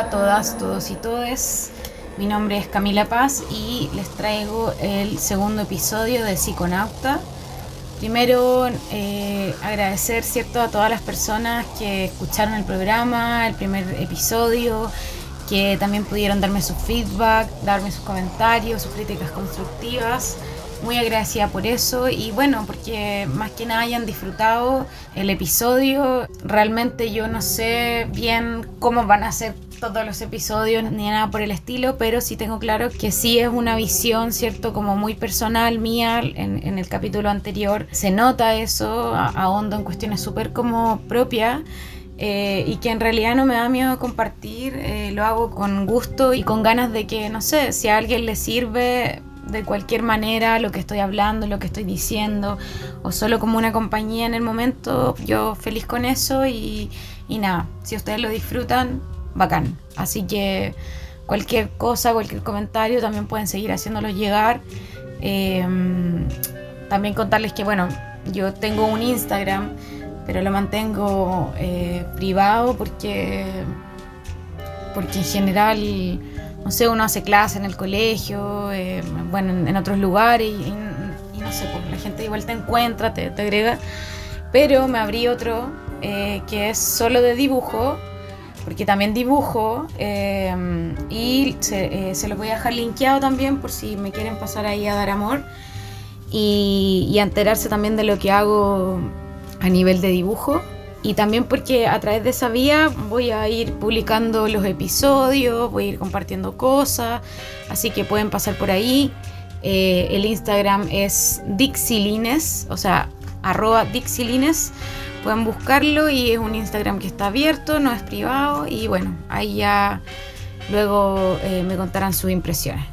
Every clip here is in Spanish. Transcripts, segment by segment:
A todas, todos y todes. Mi nombre es Camila Paz y les traigo el segundo episodio de Psiconauta. Primero, eh, agradecer cierto a todas las personas que escucharon el programa, el primer episodio, que también pudieron darme su feedback, darme sus comentarios, sus críticas constructivas muy agradecida por eso y bueno, porque más que nada hayan disfrutado el episodio. Realmente yo no sé bien cómo van a ser todos los episodios ni nada por el estilo, pero sí tengo claro que sí es una visión, ¿cierto? Como muy personal mía. En, el capítulo anterior se nota eso, ahondo en cuestiones súper como propias. Eh, y que en realidad no me da miedo compartir, eh, lo hago con gusto y con ganas de que, no sé, si a alguien le sirve, de cualquier manera lo que estoy hablando, lo que estoy diciendo, o solo como una compañía en el momento, yo feliz con eso y, nada, si ustedes lo disfrutan, bacán. Así que cualquier cosa, cualquier comentario, también pueden seguir haciéndolo llegar. Em, también contarles que, bueno, yo tengo un Instagram, pero lo mantengo eh, privado porque, porque en general no sé, uno hace clase en el colegio, eh, bueno, en, otros lugares y, no sé, pues la gente igual te encuentra, te, agrega. Pero me abrí otro eh, que es solo de dibujo, porque también dibujo eh, y se, se, los voy a dejar linkeado también por si me quieren pasar ahí a dar amor y, y enterarse también de lo que hago a nivel de dibujo y también porque a través de esa vía voy a ir publicando los episodios, voy a ir compartiendo cosas, así que pueden pasar por ahí. Eh, el Instagram es Dixilines, o sea, arroba Dixilines. Pueden buscarlo y es un Instagram que está abierto, no es privado y bueno, ahí ya luego eh, me contarán sus impresiones.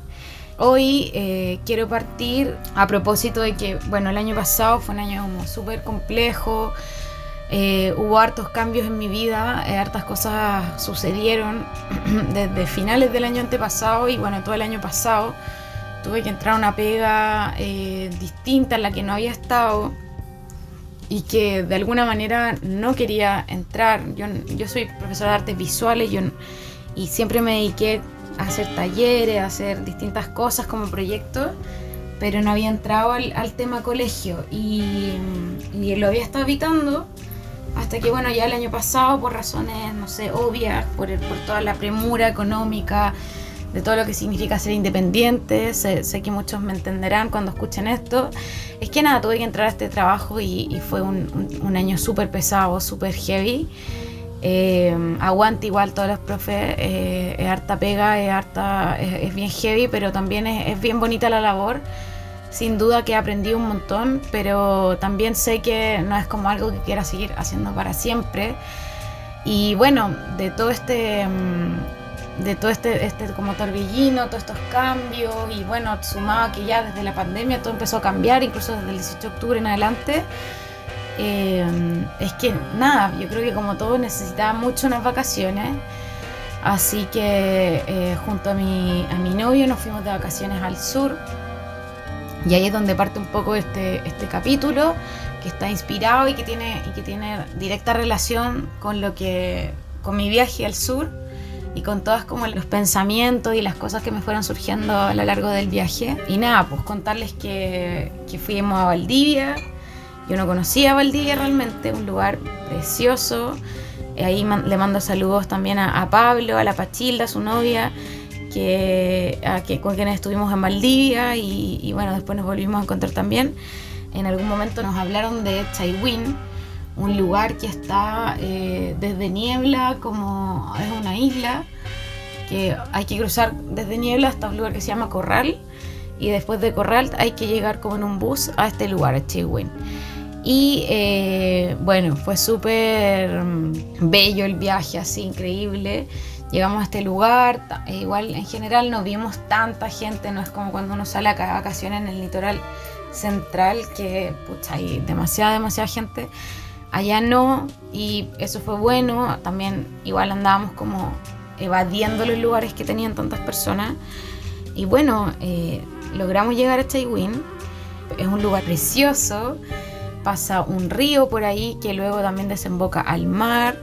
Hoy eh, quiero partir a propósito de que, bueno, el año pasado fue un año como súper complejo, eh, hubo hartos cambios en mi vida, hartas cosas sucedieron desde finales del año antepasado y bueno, todo el año pasado tuve que entrar a una pega distinta en la que no había estado y que de alguna manera no quería entrar. Yo, yo soy profesora de artes visuales y siempre me dediqué a hacer talleres, a hacer distintas cosas como proyectos, pero no había entrado al, tema colegio y, y lo había estado evitando hasta que, bueno, ya el año pasado, por razones, no sé, obvias, por, por toda la premura económica, de todo lo que significa ser independiente, sé, que muchos me entenderán cuando escuchen esto, es que nada, tuve que entrar a este trabajo y, fue un, año súper pesado, súper heavy. Eh, aguante igual todos los profes, eh, es harta pega, es, harta, es, bien heavy, pero también es, es bien bonita la labor sin duda que he aprendido un montón, pero también sé que no es como algo que quiera seguir haciendo para siempre. Y bueno, de todo este mm, de todo este, este como torbellino, todos estos cambios y bueno, sumado que ya desde la pandemia todo empezó a cambiar, incluso desde el 18 de octubre en adelante, eh, es que nada, yo creo que como todo necesitaba mucho unas vacaciones, así que eh, junto a mi, a mi novio nos fuimos de vacaciones al sur, y ahí es donde parte un poco este, este capítulo, que está inspirado y que tiene, y que tiene directa relación con lo que. con mi viaje al sur y con todas como los pensamientos y las cosas que me fueron surgiendo a lo largo del viaje. Y nada, pues contarles que, que fuimos a Valdivia. Yo no conocía Valdivia realmente, un lugar precioso. Ahí le mando saludos también a, a Pablo, a la Pachilda, su novia, que, con quienes estuvimos en Valdivia y, bueno, después nos volvimos a encontrar también. En algún momento nos hablaron de Chaiwin, un lugar que está eh, desde Niebla, como es una isla, que hay que cruzar desde Niebla hasta un lugar que se llama Corral y después de Corral hay que llegar como en un bus a este lugar, a Chaiwin. Y eh, bueno, fue súper bello el viaje, así increíble. Llegamos a este lugar, e igual en general no vimos tanta gente, no es como cuando uno sale a vacaciones en el litoral central, que pucha, hay demasiada, demasiada gente. Allá no, y eso fue bueno. También igual andábamos como evadiendo los lugares que tenían tantas personas. Y bueno, eh, logramos llegar a Chaiwin. Es un lugar precioso. Pasa un río por ahí que luego también desemboca al mar.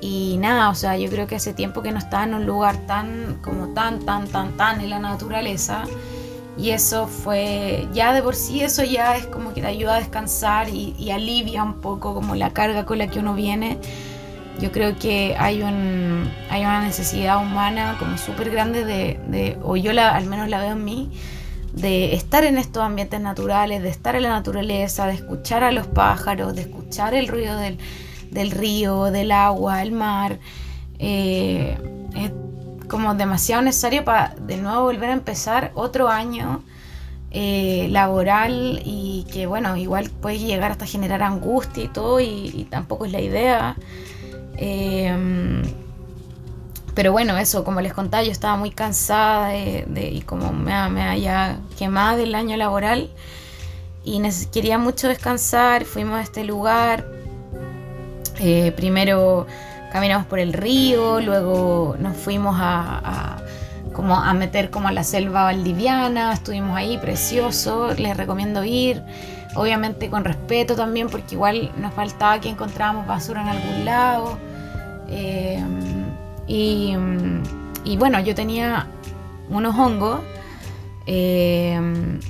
Y nada, o sea, yo creo que hace tiempo que no estaba en un lugar tan, como tan, tan, tan, tan en la naturaleza. Y eso fue, ya de por sí eso ya es como que te ayuda a descansar y, alivia un poco como la carga con la que uno viene. Yo creo que hay, un, hay una necesidad humana como súper grande de, o yo la, al menos la veo en mí, de estar en estos ambientes naturales, de estar en la naturaleza, de escuchar a los pájaros, de escuchar el ruido del, del río, del agua, el mar. Eh, como demasiado necesario para de nuevo volver a empezar otro año eh, laboral y que bueno, igual puede llegar hasta generar angustia y todo y, tampoco es la idea. Em, pero bueno, eso, como les contaba, yo estaba muy cansada de, y como me, me había quemado del año laboral y quería mucho descansar, fuimos a este lugar. Eh, primero caminamos por el río, luego nos fuimos a, como a meter como a la selva valdiviana, estuvimos ahí, precioso, les recomiendo ir, obviamente con respeto también, porque igual nos faltaba que encontrábamos basura en algún lado. Eh, y, y, bueno, yo tenía unos hongos, eh,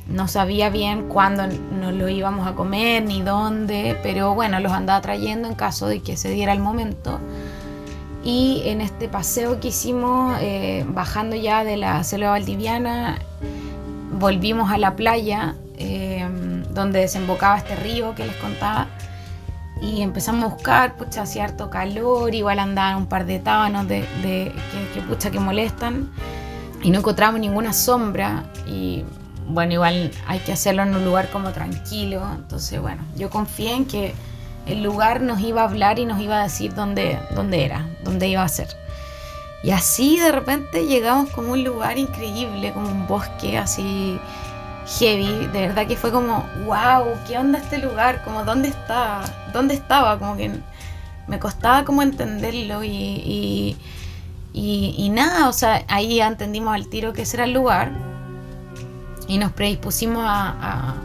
no sabía bien cuándo nos lo íbamos a comer ni dónde, pero bueno, los andaba trayendo en caso de que se diera el momento. Y en este paseo que hicimos, eh, bajando ya de la selva valdiviana, volvimos a la playa eh, donde desembocaba este río que les contaba. Y empezamos a buscar, pucha, hacía harto calor, igual andaban un par de tábanos de, que, pucha, que molestan. Y no encontramos ninguna sombra. Y bueno, igual hay que hacerlo en un lugar como tranquilo. Entonces, bueno, yo confié en que el lugar nos iba a hablar y nos iba a decir dónde, dónde era, dónde iba a ser. Y así de repente llegamos como un lugar increíble, como un bosque así heavy. De verdad que fue como, wow, ¿qué onda este lugar? Como, ¿dónde estaba? ¿Dónde estaba? Como que me costaba como entenderlo y, y, nada, o sea, ahí entendimos al tiro que ese era el lugar y nos predispusimos a, a, a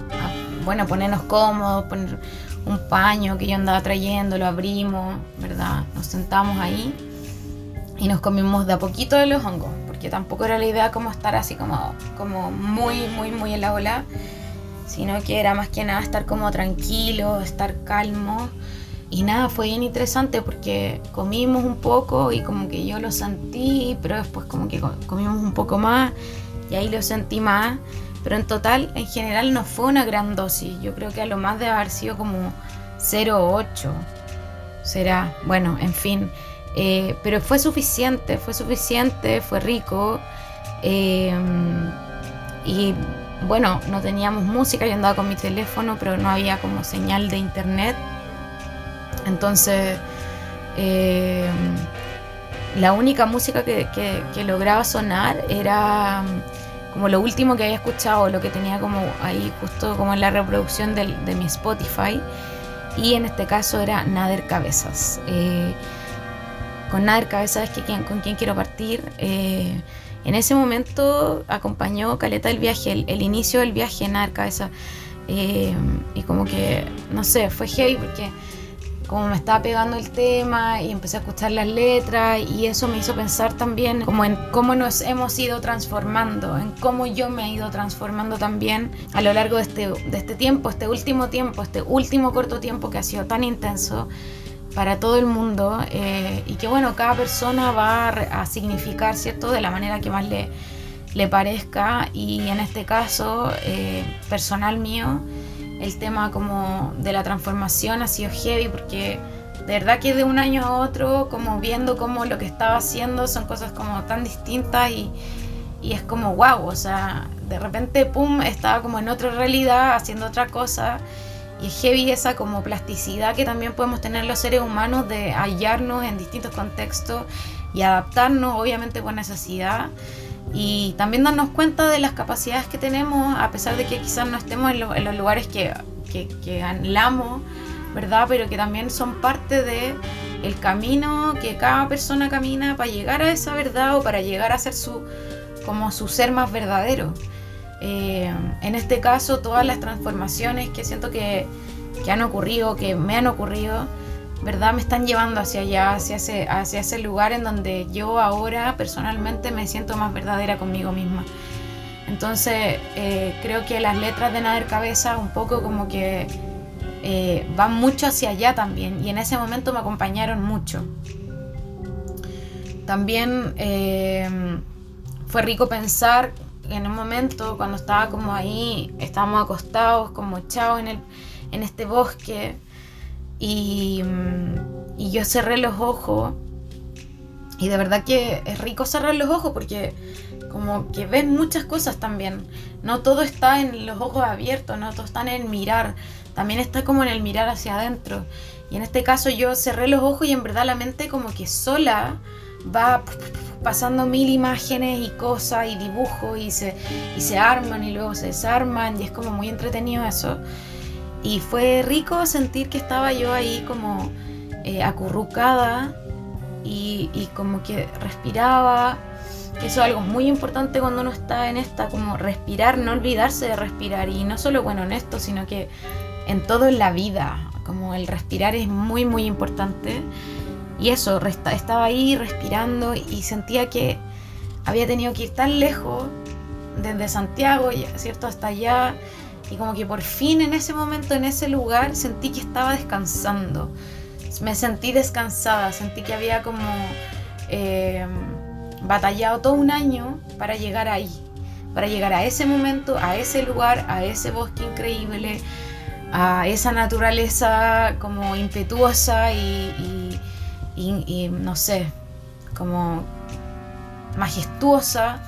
bueno, ponernos cómodos, poner un paño que yo andaba trayendo, lo abrimos, ¿verdad? Nos sentamos ahí y nos comimos de a poquito de los hongos, porque tampoco era la idea como estar así como, como muy, muy, muy en la ola, sino que era más que nada estar como tranquilo, estar calmo. Y nada, fue bien interesante porque comimos un poco y como que yo lo sentí, pero después como que comimos un poco más y ahí lo sentí más. Pero en total, en general, no fue una gran dosis. Yo creo que a lo más debe haber sido como 0,8. Será, bueno, en fin. Eh, pero fue suficiente, fue suficiente, fue rico. Eh, y bueno, no teníamos música, yo andaba con mi teléfono, pero no había como señal de internet. Entonces, eh, la única música que, que lograba sonar era como lo último que había escuchado, lo que tenía como ahí justo como en la reproducción de mi Spotify. Y en este caso era Nader Cabezas. Eh, con Nader Cabezas es que con quien quiero partir. Eh, en ese momento acompañó Caleta el viaje, el, inicio del viaje Nader Cabezas. Eh, y como que, no sé, fue heavy porque como me estaba pegando el tema y empecé a escuchar las letras y eso me hizo pensar también como en cómo nos hemos ido transformando, en cómo yo me he ido transformando también a lo largo de este, de este tiempo, este último tiempo, este último corto tiempo que ha sido tan intenso para todo el mundo eh, y que bueno, cada persona va a, significar, ¿cierto?, de la manera que más le, le parezca y en este caso, eh, personal mío, el tema como de la transformación ha sido heavy porque de verdad que de un año a otro, como viendo como lo que estaba haciendo son cosas como tan distintas y, y es como wow, o sea, de repente, pum, estaba como en otra realidad, haciendo otra cosa. Y es heavy esa como plasticidad que también podemos tener los seres humanos de hallarnos en distintos contextos y adaptarnos, obviamente por necesidad y también darnos cuenta de las capacidades que tenemos, a pesar de que quizás no estemos en, los lugares que, que, anhelamos, ¿verdad? Pero que también son parte de el camino que cada persona camina para llegar a esa verdad o para llegar a ser su, como su ser más verdadero. Eh, en este caso, todas las transformaciones que siento que, que han ocurrido, que me han ocurrido, ¿verdad? Me están llevando hacia allá, hacia ese, lugar en donde yo ahora personalmente me siento más verdadera conmigo misma. Entonces, eh, creo que las letras de Nader Cabeza un poco como que eh, van mucho hacia allá también y en ese momento me acompañaron mucho. También eh, fue rico pensar en un momento cuando estaba como ahí, estábamos acostados como echados en este bosque y, mm, y yo cerré los ojos y de verdad que es rico cerrar los ojos porque como que ves muchas cosas también. No todo está en los ojos abiertos, no todo está en el mirar, también está como en el mirar hacia adentro. Y en este caso yo cerré los ojos y en verdad la mente como que sola va pasando mil imágenes y cosas y dibujos y se, y se arman y luego se desarman y es como muy entretenido eso. Y fue rico sentir que estaba yo ahí como eh, acurrucada y, como que respiraba eso es algo muy importante cuando uno está en esta, como respirar, no olvidarse de respirar. Y no solo, bueno, en esto, sino que en todo en la vida, como el respirar es muy, muy importante. Y eso, estaba ahí respirando y sentía que había tenido que ir tan lejos, desde Santiago, ¿cierto? Hasta allá. Y como que por fin en ese momento, en ese lugar, sentí que estaba descansando. Me sentí descansada, sentí que había como... Eh, batallado todo un año para llegar ahí, para llegar a ese momento, a ese lugar, a ese bosque increíble, a esa naturaleza como impetuosa y, no sé, como majestuosa.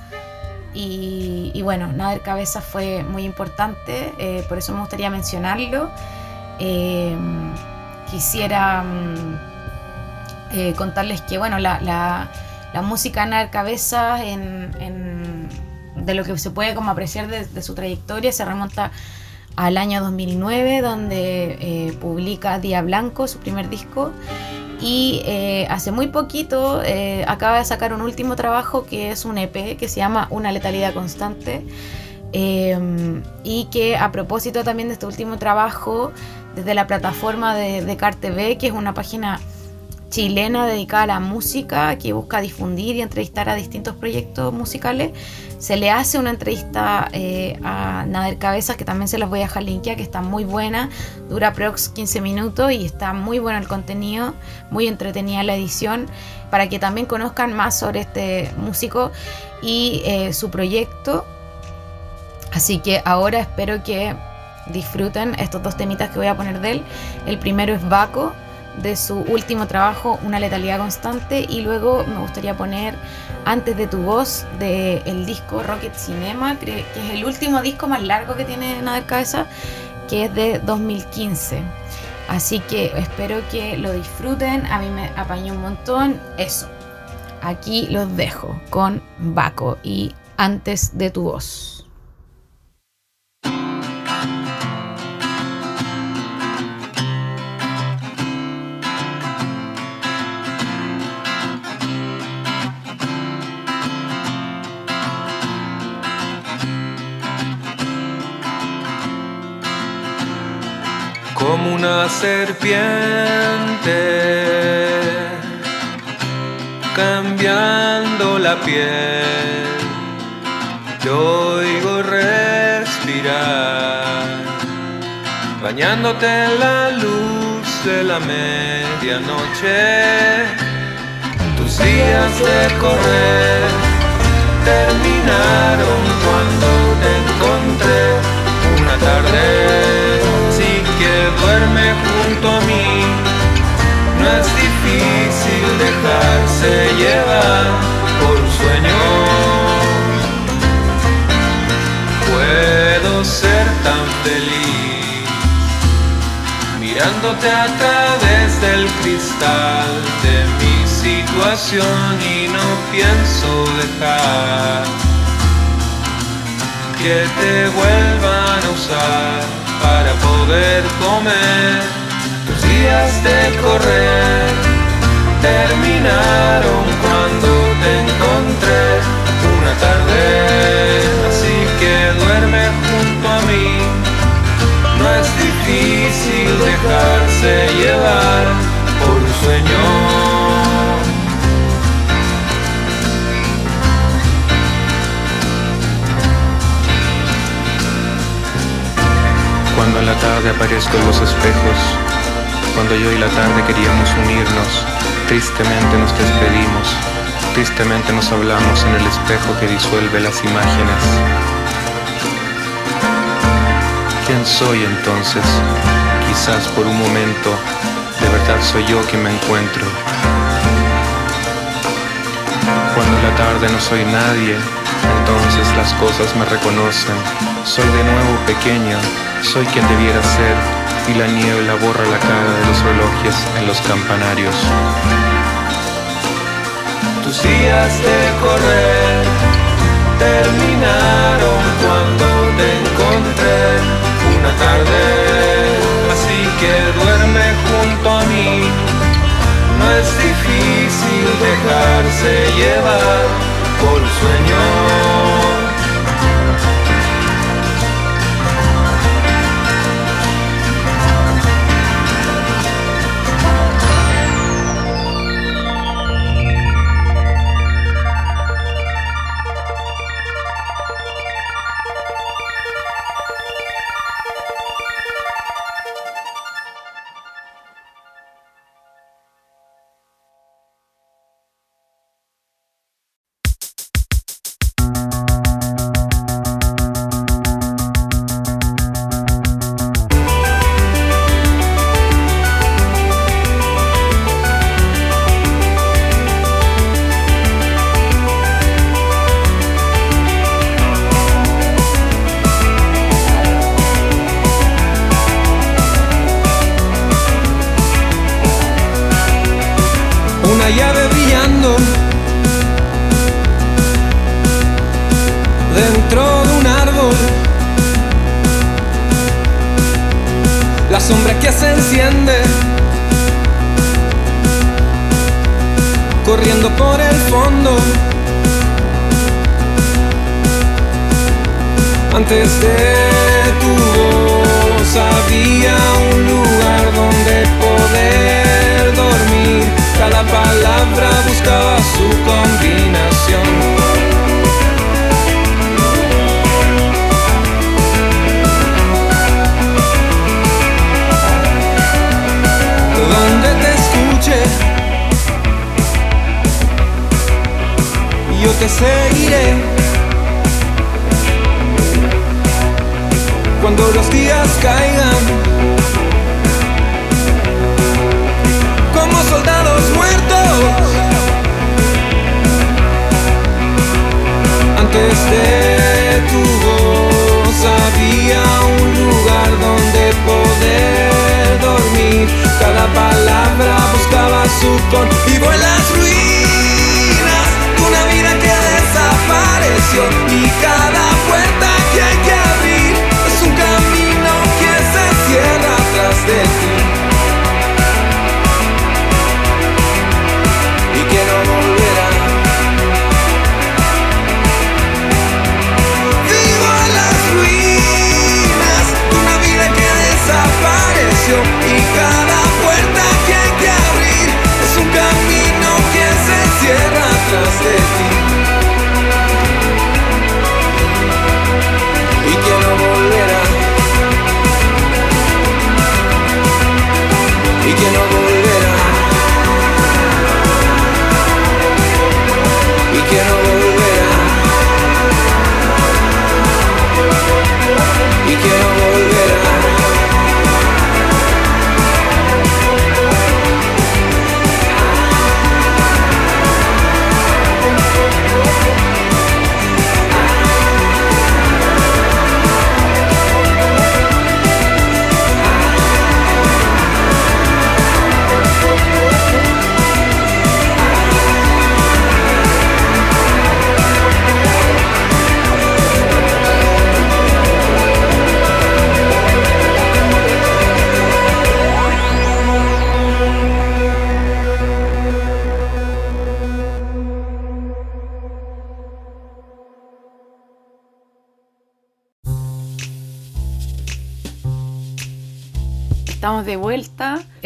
Y, bueno, Nader Cabeza fue muy importante, eh, por eso me gustaría mencionarlo. Eh, quisiera mm, eh, contarles que, bueno, la la música en la cabeza en, de lo que se puede como apreciar de, su trayectoria se remonta al año 2009 donde publica Día Blanco, su primer disco y eh, hace muy poquito eh, acaba de sacar un último trabajo que es un EP que se llama Una letalidad constante y que a propósito también de este último trabajo desde la plataforma de, de CarTV que es una página chilena dedicada a la música que busca difundir y entrevistar a distintos proyectos musicales. Se le hace una entrevista eh, a Nader Cabezas, que también se las voy a dejar linkear, que está muy buena, dura prox 15 minutos y está muy bueno el contenido, muy entretenida la edición, para que también conozcan más sobre este músico y eh, su proyecto. Así que ahora espero que disfruten estos dos temitas que voy a poner de él. El primero es Baco de su último trabajo, Una letalidad constante, y luego me gustaría poner Antes de tu voz del disco Rocket Cinema, que es el último disco más largo que tiene Nader Cabeza, que es de 2015. Así que espero que lo disfruten, a mí me apañó un montón. Eso, aquí los dejo con Baco y Antes de tu voz. Como una serpiente, cambiando la piel. Yo oigo respirar, bañándote en la luz de la medianoche. Tus días de correr terminaron cuando te encontré una tarde duerme junto a mí. No es difícil dejarse llevar por un sueño. Puedo ser tan feliz mirándote a través del cristal de mi situación y no pienso dejar que te vuelvan a usar para poder comer. Tus días de correr terminaron cuando te encontré una tarde. Así que duerme junto a mí. No es difícil dejarse llevar por Cuando en la tarde aparezco en los espejos, cuando yo y la tarde queríamos unirnos, tristemente nos despedimos, tristemente nos hablamos en el espejo que disuelve las imágenes. ¿Quién soy entonces? Quizás por un momento, de verdad soy yo quien me encuentro. Cuando en la tarde no soy nadie, entonces las cosas me reconocen. Soy de nuevo pequeño, soy quien debiera ser, y la niebla borra la cara de los relojes en los campanarios. Tus días de correr terminaron cuando te encontré una tarde, así que duerme junto a mí. No es difícil dejarse llevar por sueños.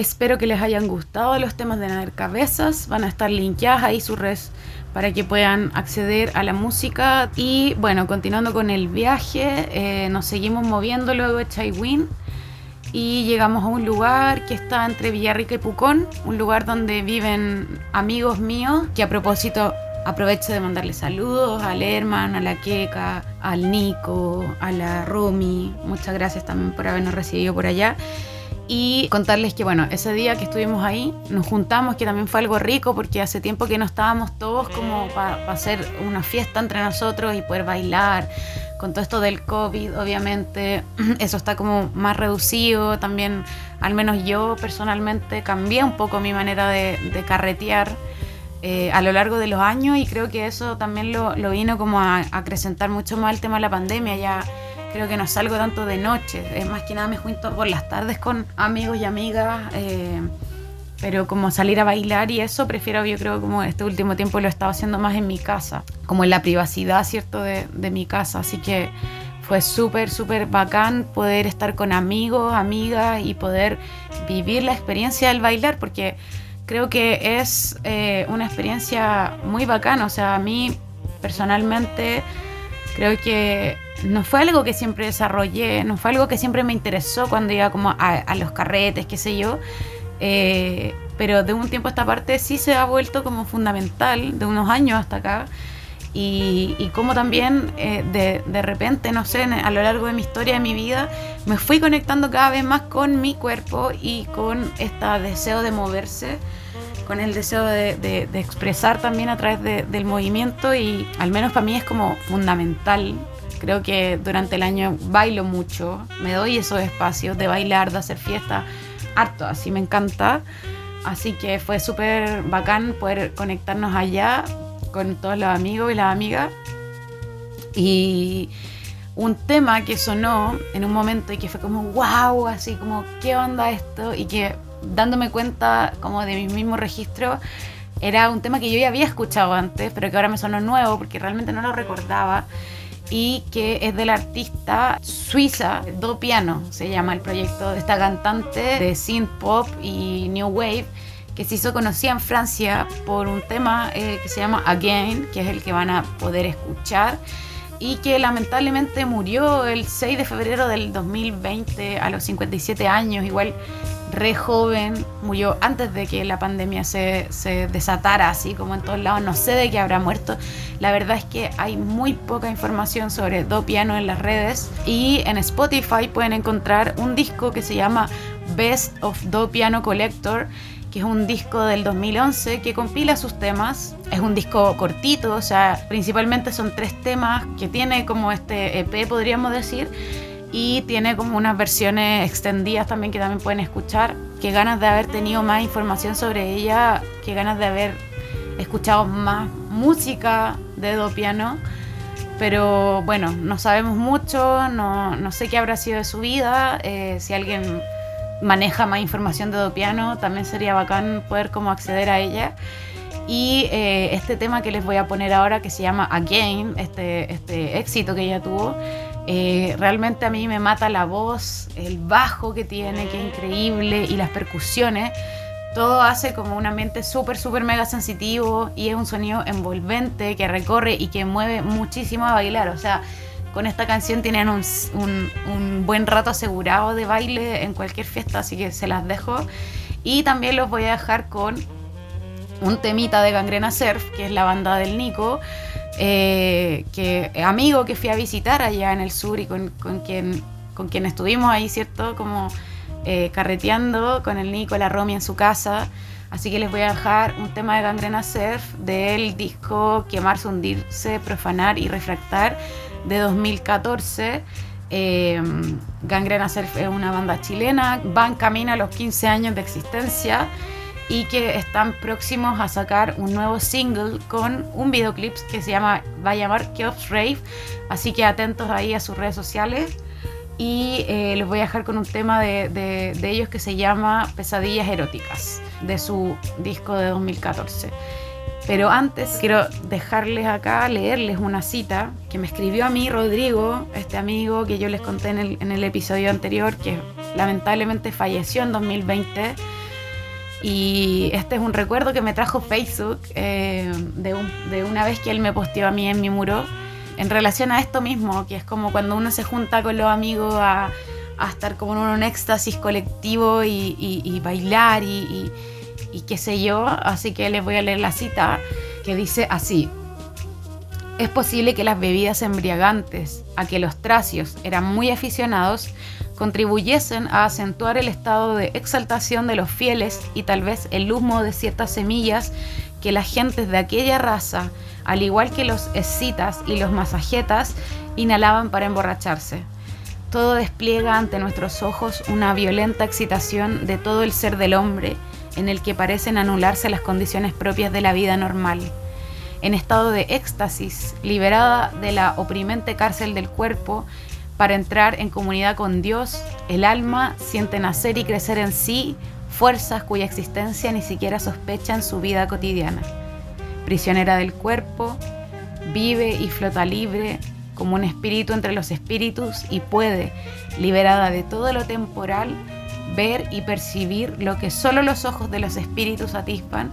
Espero que les hayan gustado los temas de Nader Cabezas. Van a estar linkeadas ahí sus redes para que puedan acceder a la música. Y bueno, continuando con el viaje, eh, nos seguimos moviendo luego de Chaiwin. y llegamos a un lugar que está entre Villarrica y Pucón, un lugar donde viven amigos míos, que a propósito aprovecho de mandarle saludos al Herman, a la Queca, al Nico, a la Romy, muchas gracias también por habernos recibido por allá y contarles que bueno, ese día que estuvimos ahí nos juntamos, que también fue algo rico porque hace tiempo que no estábamos todos como para hacer una fiesta entre nosotros y poder bailar. Con todo esto del COVID, obviamente, eso está como más reducido. También, al menos yo personalmente, cambié un poco mi manera de, carretear eh, a lo largo de los años y creo que eso también lo, vino como a acrecentar mucho más el tema de la pandemia. Ya creo que no salgo tanto de noche, es más que nada me junto por las tardes con amigos y amigas, eh, pero como salir a bailar y eso, prefiero yo creo como este último tiempo lo he estado haciendo más en mi casa, como en la privacidad, ¿cierto?, de, de mi casa, así que fue súper, súper bacán poder estar con amigos, amigas y poder vivir la experiencia del bailar, porque creo que es eh, una experiencia muy bacana, o sea, a mí personalmente creo que no fue algo que siempre desarrollé, no fue algo que siempre me interesó cuando iba como a, los carretes, qué sé yo. Eh, pero de un tiempo a esta parte sí se ha vuelto como fundamental, de unos años hasta acá. Y, y como también eh, de, de, repente, no sé, a lo largo de mi historia, de mi vida, me fui conectando cada vez más con mi cuerpo y con este deseo de moverse, con el deseo de, de, de expresar también a través del movimiento y al menos para mí es como fundamental Creo que durante el año bailo mucho, me doy esos espacios de bailar, de hacer fiesta, harto, así me encanta. Así que fue súper bacán poder conectarnos allá con todos los amigos y las amigas. Y un tema que sonó en un momento y que fue como wow, así como qué onda esto y que dándome cuenta como de mi mismo registro era un tema que yo ya había escuchado antes, pero que ahora me sonó nuevo porque realmente no lo recordaba y que es de la artista suiza Do Piano, se llama el proyecto de esta cantante de synth pop y new wave que se hizo conocida en Francia por un tema eh, que se llama Again, que es el que van a poder escuchar y que lamentablemente murió el 6 de febrero del 2020 a los 57 años, igual re joven, murió antes de que la pandemia se, se, desatara así como en todos lados, no sé de qué habrá muerto. La verdad es que hay muy poca información sobre Do Piano en las redes y en Spotify pueden encontrar un disco que se llama Best of Do Piano Collector que es un disco del 2011 que compila sus temas. Es un disco cortito, o sea, principalmente son tres temas que tiene como este EP, podríamos decir y tiene como unas versiones extendidas también que también pueden escuchar. Qué ganas de haber tenido más información sobre ella, qué ganas de haber escuchado más música de Do Piano. Pero bueno, no sabemos mucho, no, no sé qué habrá sido de su vida. Eh, si alguien maneja más información de Do Piano, también sería bacán poder como acceder a ella. Y eh, este tema que les voy a poner ahora, que se llama Again, este, este éxito que ella tuvo, eh, realmente a mí me mata la voz, el bajo que tiene, que es increíble, y las percusiones. Todo hace como un ambiente súper, súper mega sensitivo y es un sonido envolvente que recorre y que mueve muchísimo a bailar. O sea, con esta canción tienen un, un buen rato asegurado de baile en cualquier fiesta, así que se las dejo. Y también los voy a dejar con un temita de Gangrena Surf, que es la banda del Nico, eh, que amigo que fui a visitar allá en el sur y con, quien, con quien estuvimos ahí, ¿cierto? Como eh, carreteando con el Nico, la Romy en su casa. Así que les voy a dejar un tema de Gangrena Surf del disco Quemarse, Hundirse, Profanar y Refractar de 2014. Eh, Gangrena Surf es una banda chilena, van camino a los 15 años de existencia y que están próximos a sacar un nuevo single con un videoclip que se llama va a llamar Chaos Rave. Así que atentos ahí a sus redes sociales. Y eh, les voy a dejar con un tema de, de, ellos que se llama Pesadillas Eróticas de su disco de 2014 pero antes quiero dejarles acá, leerles una cita que me escribió a mí Rodrigo, este amigo que yo les conté en el, en el episodio anterior, que lamentablemente falleció en 2020 y este es un recuerdo que me trajo Facebook eh, de, una vez que él me posteó a mí en mi muro en relación a esto mismo, que es como cuando uno se junta con los amigos a, estar como en un éxtasis colectivo y, bailar y, y qué sé yo. Así que les voy a leer la cita que dice así. Es posible que las bebidas embriagantes, a que los tracios eran muy aficionados, contribuyesen a acentuar el estado de exaltación de los fieles y tal vez el humo de ciertas semillas que las gentes de aquella raza, al igual que los escitas y los masajetas, inhalaban para emborracharse. Todo despliega ante nuestros ojos una violenta excitación de todo el ser del hombre, en el que parecen anularse las condiciones propias de la vida normal. En estado de éxtasis, liberada de la oprimente cárcel del cuerpo, para entrar en comunidad con Dios, el alma siente nacer y crecer en sí fuerzas cuya existencia ni siquiera sospecha en su vida cotidiana. Prisionera del cuerpo, vive y flota libre como un espíritu entre los espíritus y puede, liberada de todo lo temporal, ver y percibir lo que solo los ojos de los espíritus atispan,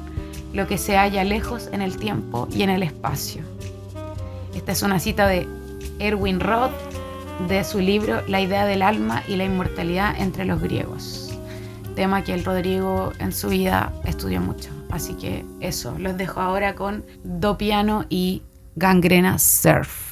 lo que se halla lejos en el tiempo y en el espacio. Esta es una cita de Erwin Roth de su libro La idea del alma y la inmortalidad entre los griegos. Tema que el Rodrigo en su vida estudió mucho. Así que eso, los dejo ahora con Do Piano y Gangrena Surf.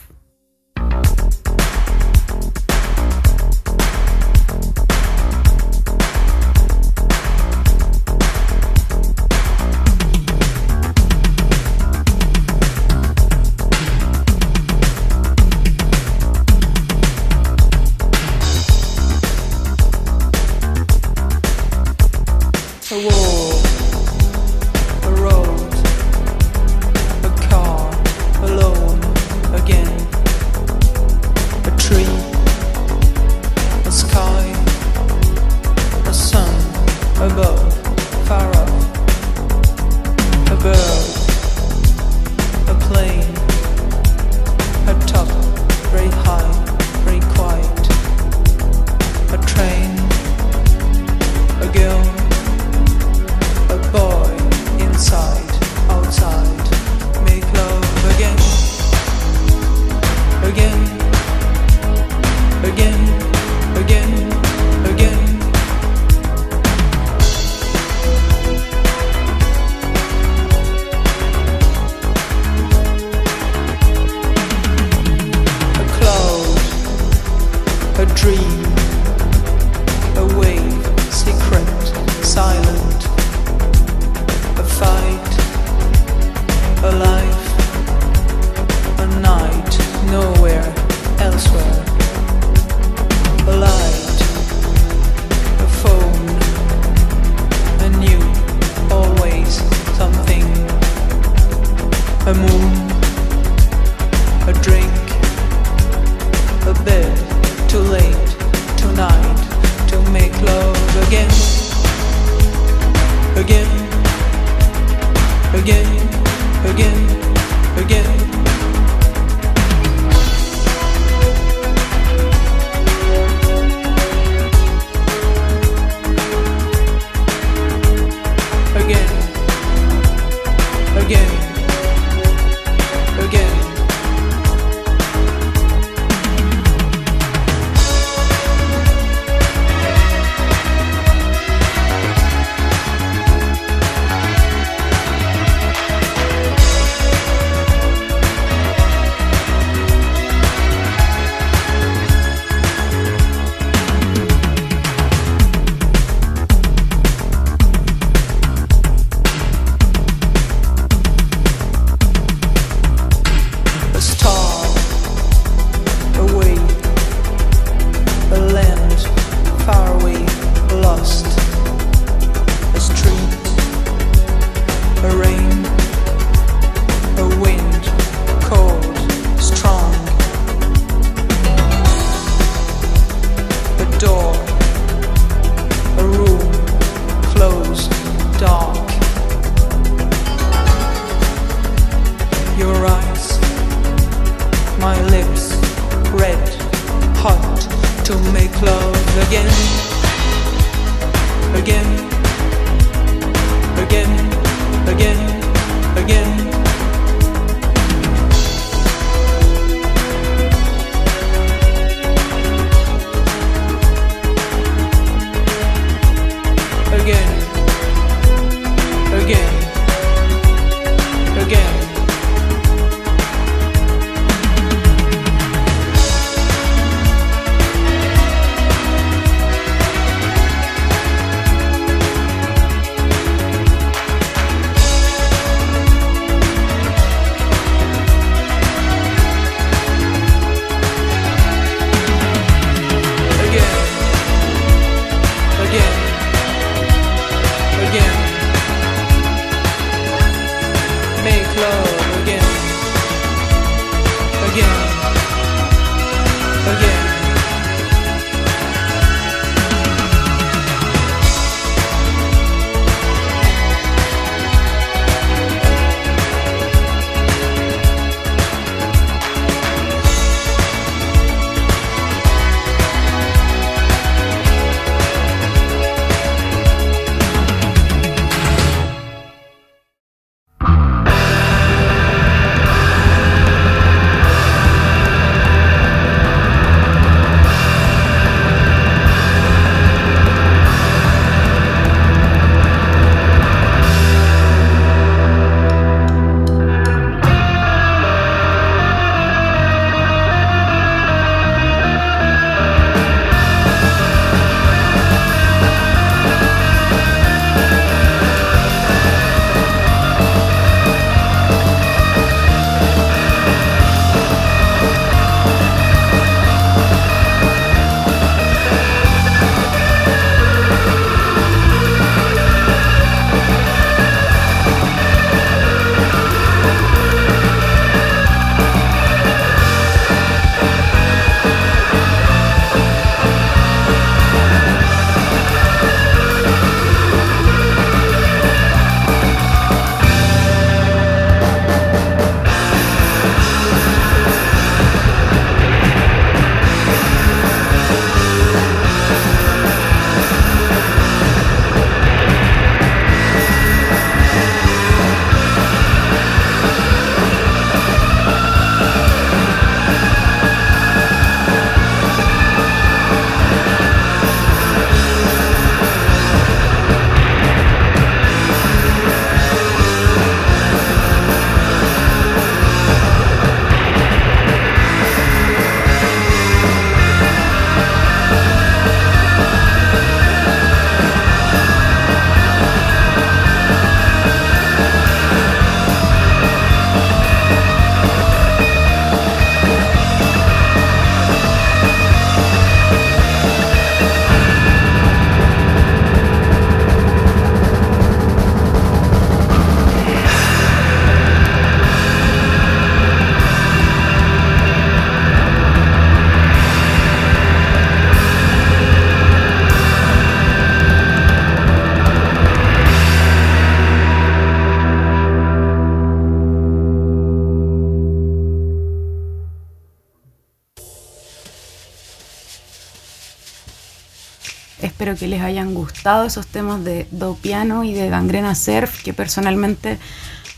Espero que les hayan gustado esos temas de Do Piano y de Gangrena Surf, que personalmente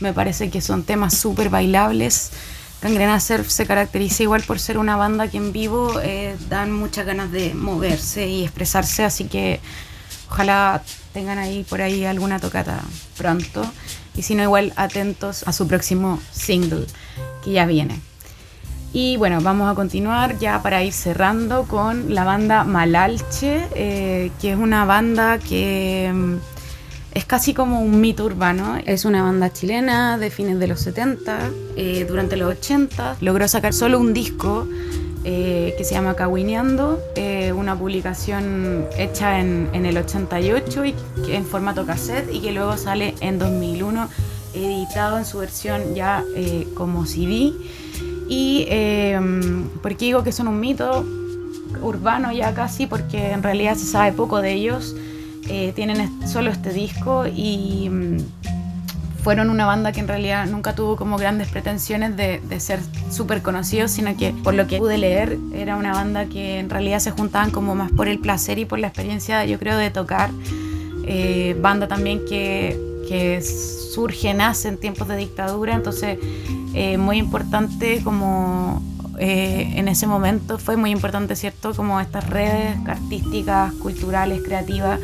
me parece que son temas súper bailables. Gangrena Surf se caracteriza igual por ser una banda que en vivo eh, dan muchas ganas de moverse y expresarse, así que ojalá tengan ahí por ahí alguna tocata pronto. Y si no, igual atentos a su próximo single que ya viene. Y bueno, vamos a continuar ya para ir cerrando con la banda Malalche, eh, que es una banda que mm, es casi como un mito urbano. Es una banda chilena de fines de los 70, eh, durante los 80. Logró sacar solo un disco eh, que se llama Caguineando, una publicación hecha en, en, el 88 y en formato cassette y que luego sale en 2001 editado en su versión ya como CD. Y eh, ¿por qué digo que son un mito urbano ya casi? Porque en realidad se sabe poco de ellos. Eh, tienen solo este disco y mm, fueron una banda que en realidad nunca tuvo como grandes pretensiones de, ser súper conocidos, sino que por lo que pude leer era una banda que en realidad se juntaban como más por el placer y por la experiencia, yo creo, de tocar. Eh, banda también que, que surge, nace en tiempos de dictadura, entonces eh, muy importante como eh, en ese momento fue muy importante, ¿cierto? Como estas redes artísticas, culturales, creativas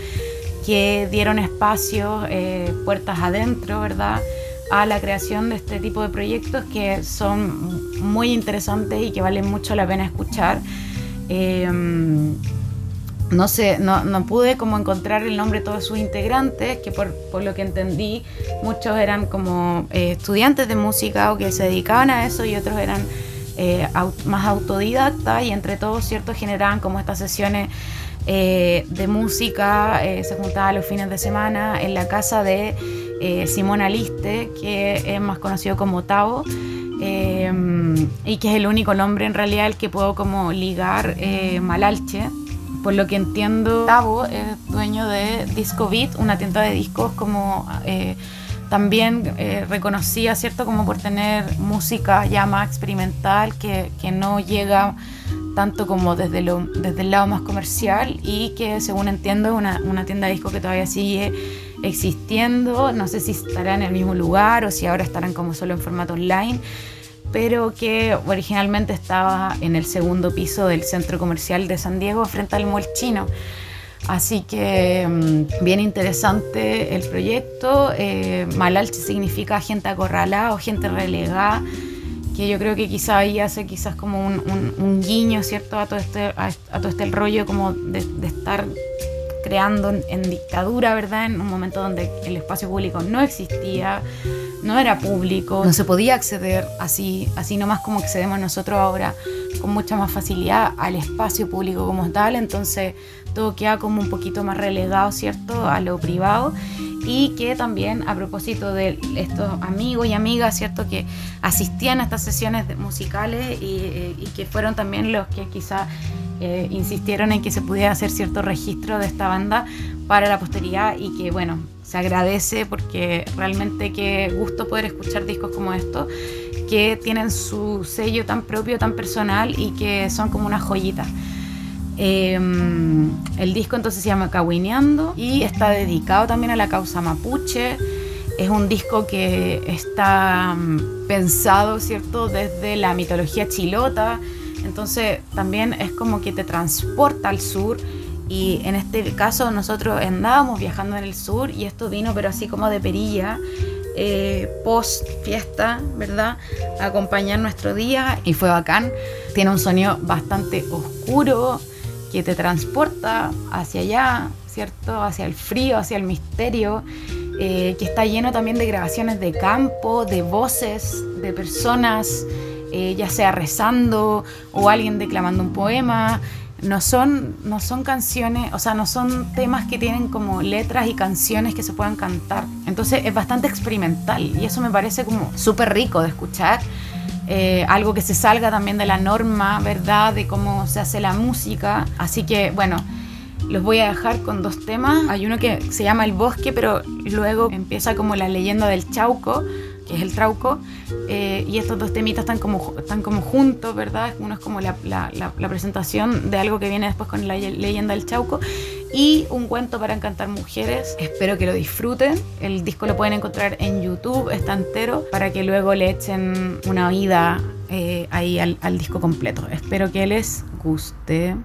que dieron espacio, eh, puertas adentro, ¿verdad? a la creación de este tipo de proyectos que son muy interesantes y que valen mucho la pena escuchar no sé, no, no, pude como encontrar el nombre de todos sus integrantes, que por, por lo que entendí, muchos eran como eh, estudiantes de música o que se dedicaban a eso y otros eran eh, más autodidactas y entre todos, ¿cierto?, generaban como estas sesiones eh, de música, se juntaban los fines de semana en la casa de Simón Aliste, que es más conocido como Tavo. y que es el único nombre en realidad que puedo como ligar Malalche, por lo que entiendo, Tavo es dueño de Disco Beat, una tienda de discos como eh, también eh, reconocida, ¿cierto? Como por tener música ya más experimental que, que no llega tanto como desde, lo, desde el lado más comercial y que según entiendo es una, una tienda de discos que todavía sigue existiendo, no sé si estará en el mismo lugar o si ahora estarán como solo en formato online, pero que originalmente estaba en el segundo piso del centro comercial de San Diego frente al Mall Chino. Así que mm, bien interesante el proyecto. Eh, significa gente acorralada o gente relegada, que yo creo que quizá ahí hace quizás como un, guiño, ¿cierto? A todo este, a, todo este rollo como de, estar creando en, dictadura, ¿verdad? En un momento donde el espacio público no existía, no era público, no se podía acceder así, así nomás como accedemos nosotros ahora con mucha más facilidad al espacio público como tal, entonces todo queda como un poquito más relegado, ¿cierto?, a lo privado y que también a propósito de estos amigos y amigas, ¿cierto?, que asistían a estas sesiones musicales y, eh, que fueron también los que quizá eh, insistieron en que se pudiera hacer cierto registro de esta banda para la posteridad y que, bueno, se agradece porque realmente qué gusto poder escuchar discos como estos que tienen su sello tan propio, tan personal y que son como una joyita. Em, el disco entonces se llama Cahuineando y está dedicado también a la causa mapuche. Es un disco que está mm, pensado, ¿cierto?, desde la mitología chilota. Entonces también es como que te transporta al sur y en este caso nosotros andábamos viajando en el sur y esto vino pero así como de perilla, eh, post fiesta, ¿verdad? A acompañar nuestro día y fue bacán. Tiene un sonido bastante oscuro que te transporta hacia allá, ¿cierto? Hacia el frío, hacia el misterio. Eh, que está lleno también de grabaciones de campo, de voces, de personas, eh, ya sea rezando o alguien declamando un poema no son, no son canciones, o sea, no son temas que tienen como letras y canciones que se puedan cantar. Entonces es bastante experimental y eso me parece como súper rico de escuchar. Eh, algo que se salga también de la norma, ¿verdad? De cómo se hace la música. Así que, bueno, los voy a dejar con dos temas. Hay uno que se llama El Bosque, pero luego empieza como la leyenda del Chauco que es el trauco, eh, y estos dos temitas están como, están como juntos, ¿verdad? Uno es como la, la, la, presentación de algo que viene después con la leyenda del Chauco, y un cuento para encantar mujeres. Espero que lo disfruten. El disco lo pueden encontrar en YouTube, está entero, para que luego le echen una vida eh, ahí al, al disco completo. Espero que les guste.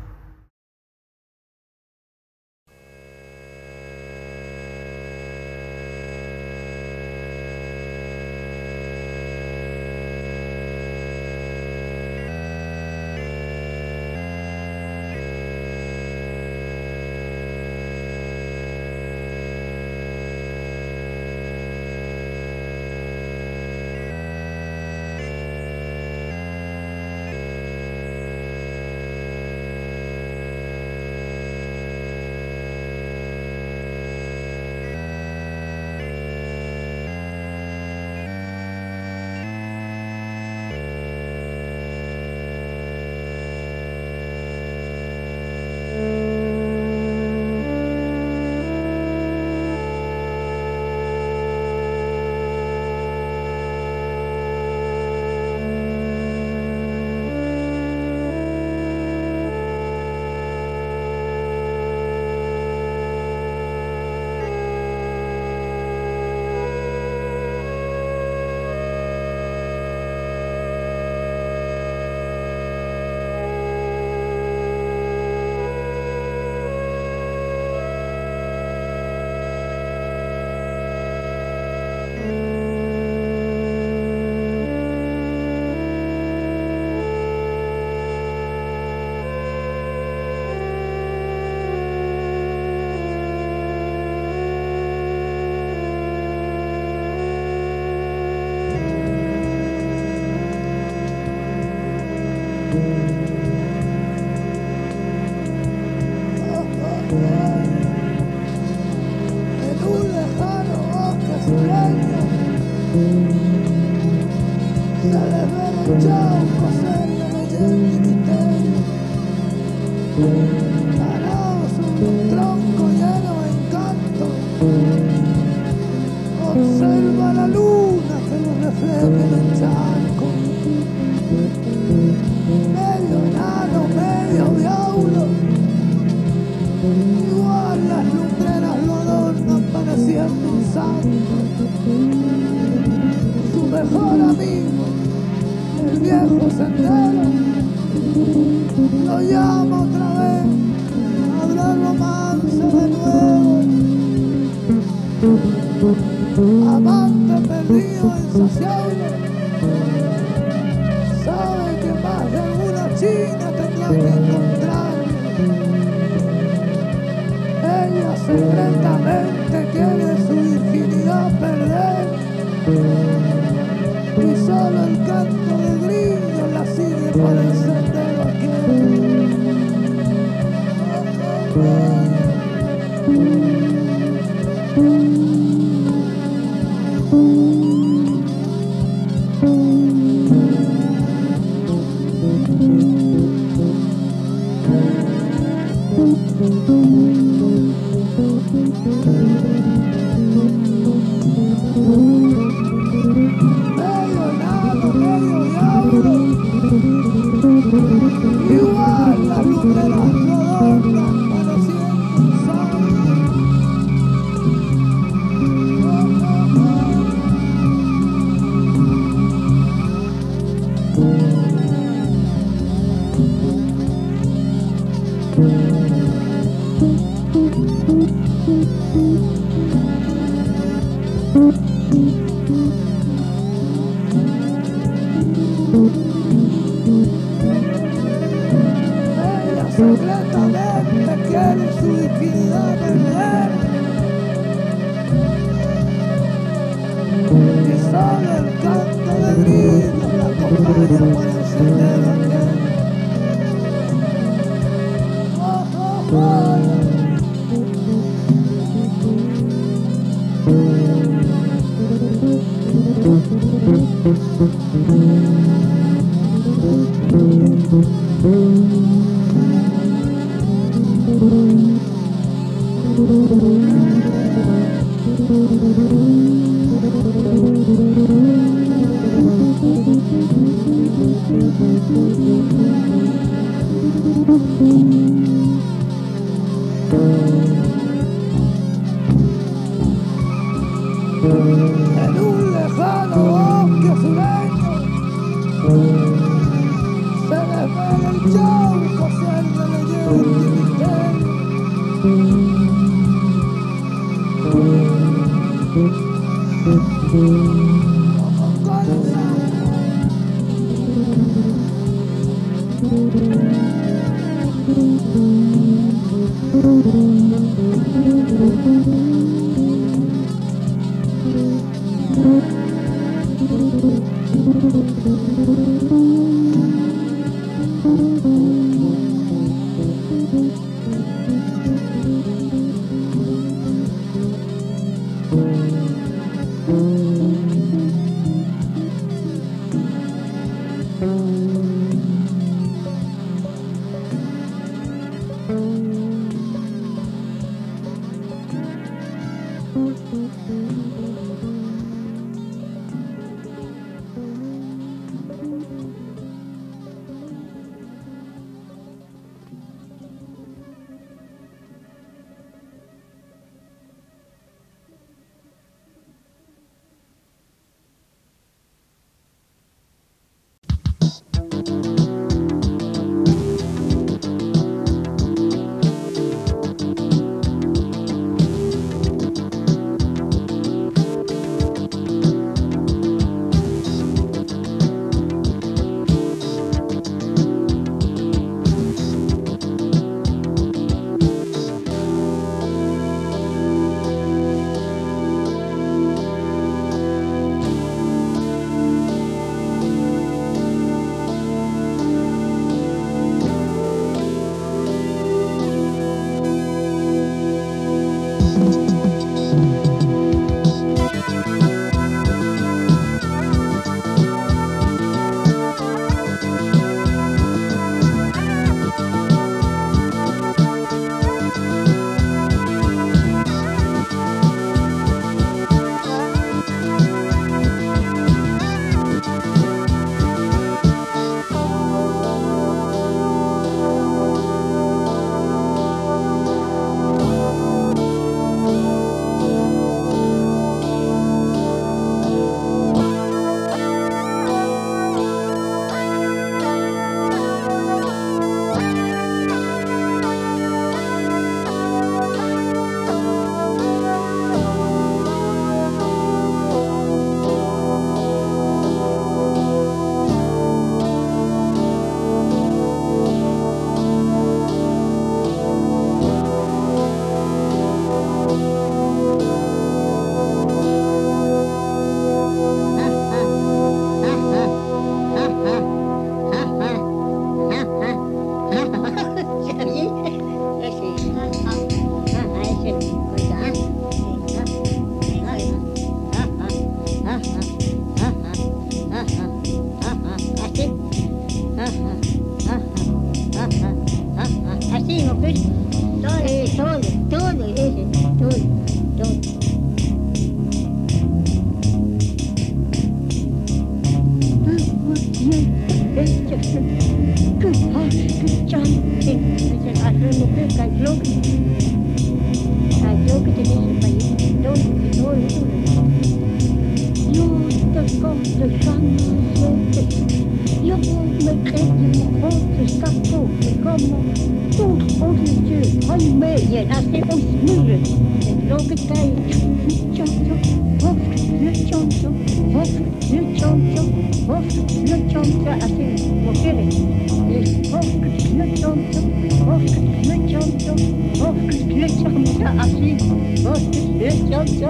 así, bosques, ocho,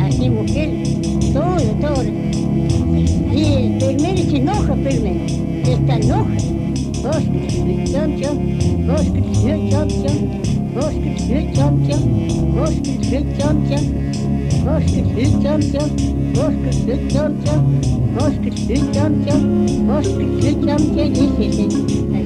así, mujer, todo, todo. Y primero se enoja, primero, está enoja. Bosques, ocho, bosques, ocho, bosques, ocho, bosques, ocho, bosques, ocho, bosques, ocho, bosques, ocho, bosques, ocho, dice,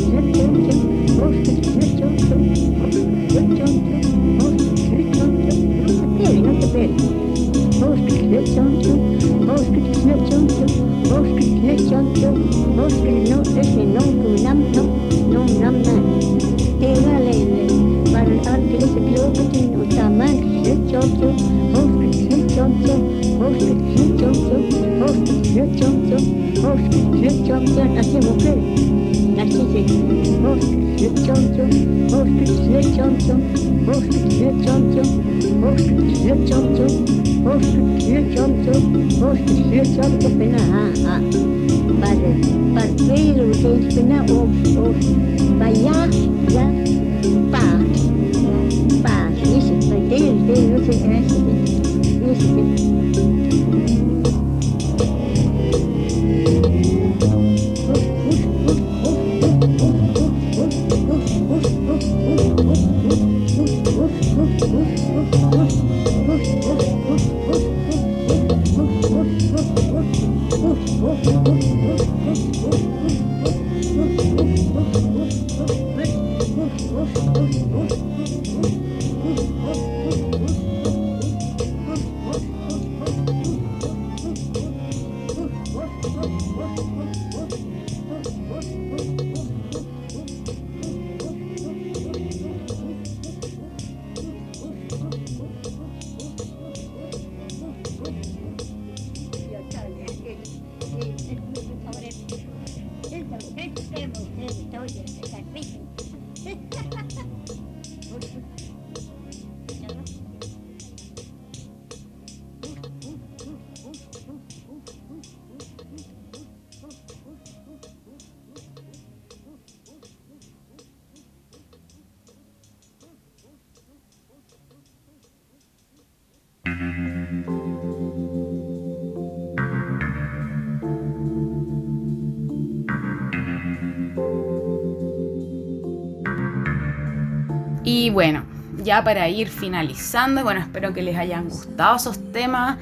ya para ir finalizando, bueno, espero que les hayan gustado esos temas.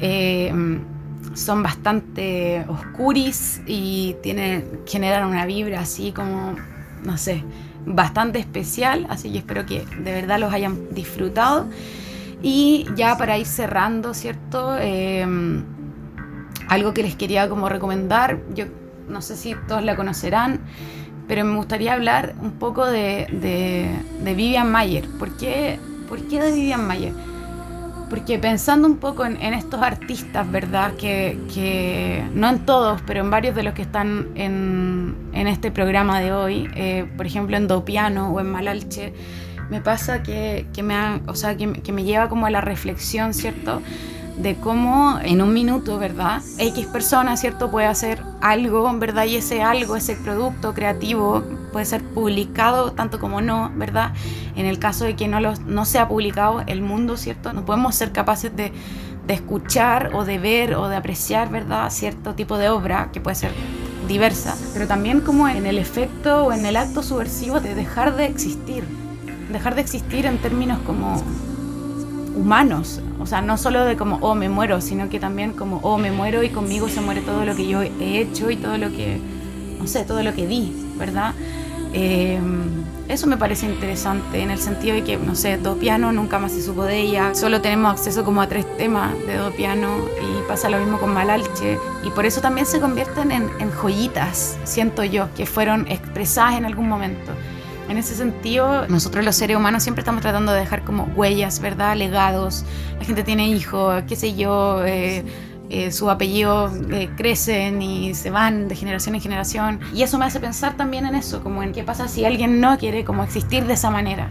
Eh, son bastante oscuris y tienen, generan una vibra así como, no sé, bastante especial. Así que espero que de verdad los hayan disfrutado. Y ya para ir cerrando, ¿cierto? Eh, algo que les quería como recomendar, yo no sé si todos la conocerán, pero me gustaría hablar un poco de, de, Vivian Mayer. ¿Por qué, ¿Por qué de Vivian Mayer? Porque pensando un poco en, estos artistas, ¿verdad? Que, que, no en todos, pero en varios de los que están en, en este programa de hoy, eh, por ejemplo en Dopiano o en Malalche, me pasa que, que me, o sea, que, que me lleva como a la reflexión, ¿cierto? De cómo en un minuto, ¿verdad? X persona, ¿cierto? Puede hacer algo, ¿verdad? Y ese algo, ese producto creativo puede ser publicado tanto como no, ¿verdad? En el caso de que no, lo, no sea publicado el mundo, ¿cierto? No podemos ser capaces de, de escuchar o de ver o de apreciar, ¿verdad? Cierto tipo de obra que puede ser diversa, pero también como en el efecto o en el acto subversivo de dejar de existir, dejar de existir en términos como humanos, o sea, no solo de como, oh, me muero, sino que también como, oh, me muero y conmigo se muere todo lo que yo he hecho y todo lo que, no sé, todo lo que di, ¿verdad? Eh, eso me parece interesante en el sentido de que, no sé, Do Piano nunca más se supo de ella, solo tenemos acceso como a tres temas de Do Piano y pasa lo mismo con Malalche y por eso también se convierten en, en joyitas, siento yo, que fueron expresadas en algún momento. En ese sentido, nosotros los seres humanos siempre estamos tratando de dejar como huellas, ¿verdad? Legados. La gente tiene hijos, qué sé yo, eh, eh, sus apellidos eh, crecen y se van de generación en generación. Y eso me hace pensar también en eso, como en qué pasa si alguien no quiere como existir de esa manera,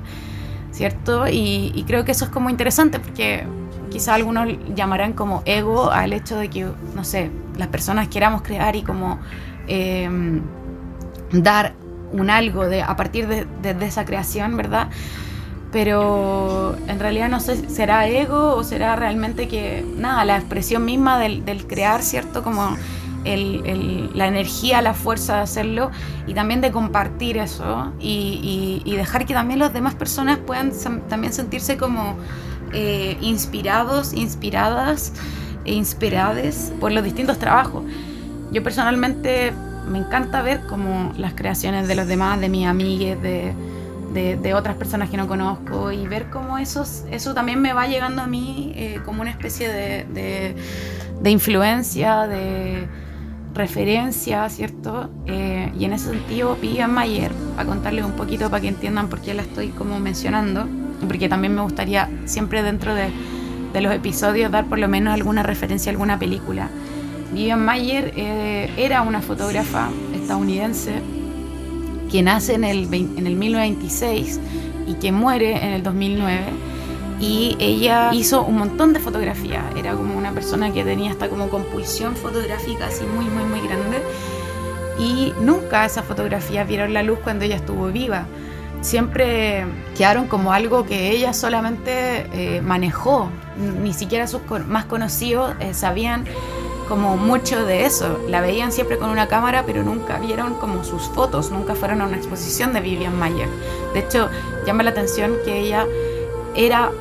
¿cierto? Y, y creo que eso es como interesante porque quizá algunos llamarán como ego al hecho de que, no sé, las personas queramos crear y como dar un algo de, a partir de, esa creación, ¿verdad? Pero en realidad no sé, ¿será ego o será realmente que, nada, la expresión misma del, crear, ¿cierto? Como la energía, la fuerza de hacerlo y también de compartir eso y, dejar que también las demás personas puedan también sentirse como eh, inspirados, inspiradas e inspiradas por los distintos trabajos. Yo personalmente me encanta ver como las creaciones de los demás, de mis amigues, de, de, otras personas que no conozco y ver cómo eso, eso también me va llegando a mí eh, como una especie de, de, influencia, de referencia, ¿cierto? Eh, y en ese sentido, Vivian Mayer, a contarles un poquito para que entiendan por qué la estoy como mencionando, porque también me gustaría siempre dentro de, de los episodios dar por lo menos alguna referencia a alguna película. Vivian Mayer eh, era una fotógrafa estadounidense que nace en el, en el 1926 y que muere en el 2009 y ella hizo un montón de fotografías. Era como una persona que tenía hasta como compulsión fotográfica así muy, muy, muy grande. Y nunca esas fotografías vieron la luz cuando ella estuvo viva. Siempre quedaron como algo que ella solamente eh, manejó. Ni siquiera sus más conocidos eh, sabían como mucho de eso. La veían siempre con una cámara, pero nunca vieron como sus fotos, nunca fueron a una exposición de Vivian Mayer. De hecho, llama la atención que ella era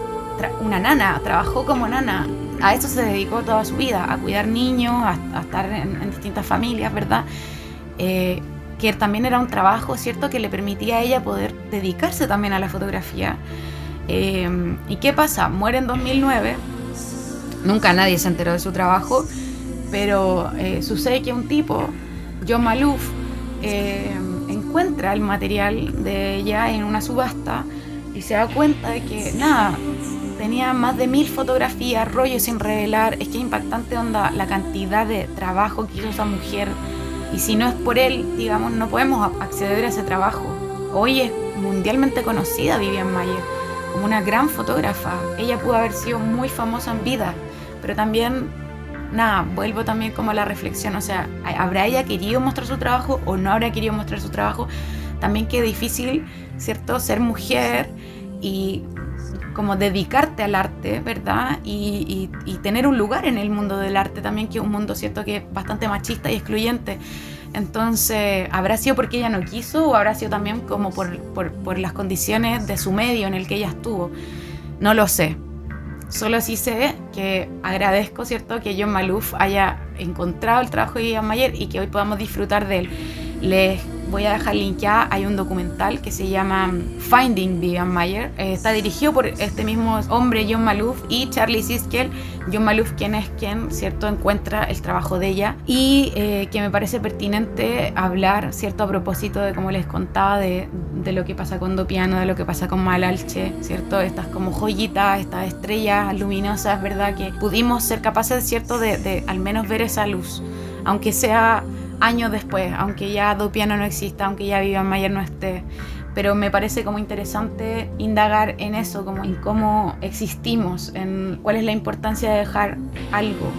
una nana, trabajó como nana. A eso se dedicó toda su vida, a cuidar niños, a, estar en, distintas familias, ¿verdad? Eh, que también era un trabajo, ¿cierto?, que le permitía a ella poder dedicarse también a la fotografía. Eh, ¿Y qué pasa? Muere en 2009, nunca nadie se enteró de su trabajo, pero eh, sucede que un tipo, John Malouf, encuentra el material de ella en una subasta y se da cuenta de que, nada, tenía más de mil fotografías, rollos sin revelar. Es que es impactante onda la cantidad de trabajo que hizo esa mujer. Y si no es por él, digamos, no podemos acceder a ese trabajo. Hoy es mundialmente conocida Vivian Mayer como una gran fotógrafa. Ella pudo haber sido muy famosa en vida, pero también, nada, vuelvo también como a la reflexión. O sea, ¿habrá ella querido mostrar su trabajo o no habrá querido mostrar su trabajo? También qué difícil, ¿cierto? Ser mujer y como dedicarte al arte, ¿verdad? Y, tener un lugar en el mundo del arte también, que es un mundo, ¿cierto?, que es bastante machista y excluyente. Entonces, ¿habrá sido porque ella no quiso o habrá sido también como por, por, las condiciones de su medio en el que ella estuvo? No lo sé. Solo sí sé que agradezco, ¿cierto?, que John Maluf haya encontrado el trabajo de Ian Mayer y que hoy podamos disfrutar de él. Les voy a dejar linkeada, hay un documental que se llama Finding Vivian Mayer. Eh, está dirigido por este mismo hombre, John Malouf, y Charlie Siskel. John Malouf, quien es quien, ¿cierto?, encuentra el trabajo de ella y eh, que me parece pertinente hablar, ¿cierto?, a propósito de, como les contaba, de, de lo que pasa con Dopiano, de lo que pasa con Malalche, ¿cierto? Estas como joyitas, estas estrellas luminosas, ¿verdad?, que pudimos ser capaces, ¿cierto?, de, de al menos ver esa luz, aunque sea años después, aunque ya Dopiano no exista, aunque ya Vivian Mayer no esté. Pero me parece como interesante indagar en eso, como en cómo existimos, en cuál es la importancia de dejar algo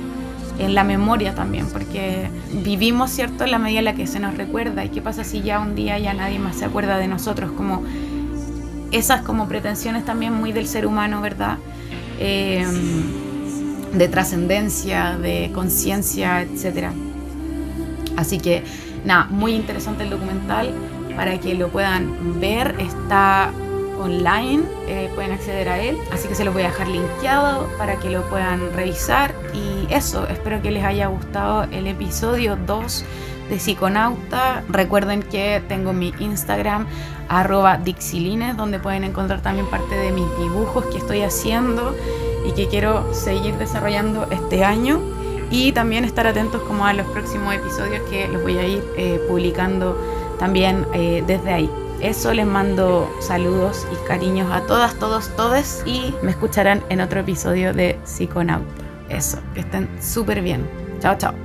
en la memoria también, porque vivimos, ¿cierto?, en la medida en la que se nos recuerda. ¿Y qué pasa si ya un día ya nadie más se acuerda de nosotros? Como esas como pretensiones también muy del ser humano, ¿verdad? Eh, de trascendencia, de conciencia, etcétera. Así que nada, muy interesante el documental para que lo puedan ver. Está online, eh, pueden acceder a él. Así que se lo voy a dejar linkeado para que lo puedan revisar. Y eso, espero que les haya gustado el episodio 2 de Psiconauta. Recuerden que tengo mi Instagram arroba Dixilines, donde pueden encontrar también parte de mis dibujos que estoy haciendo y que quiero seguir desarrollando este año y también estar atentos como a los próximos episodios que los voy a ir eh, publicando también eh, desde ahí. Eso les mando saludos y cariños a todas, todos, todes y me escucharán en otro episodio de Psiconauta. Eso, que estén súper bien. Chao, chao.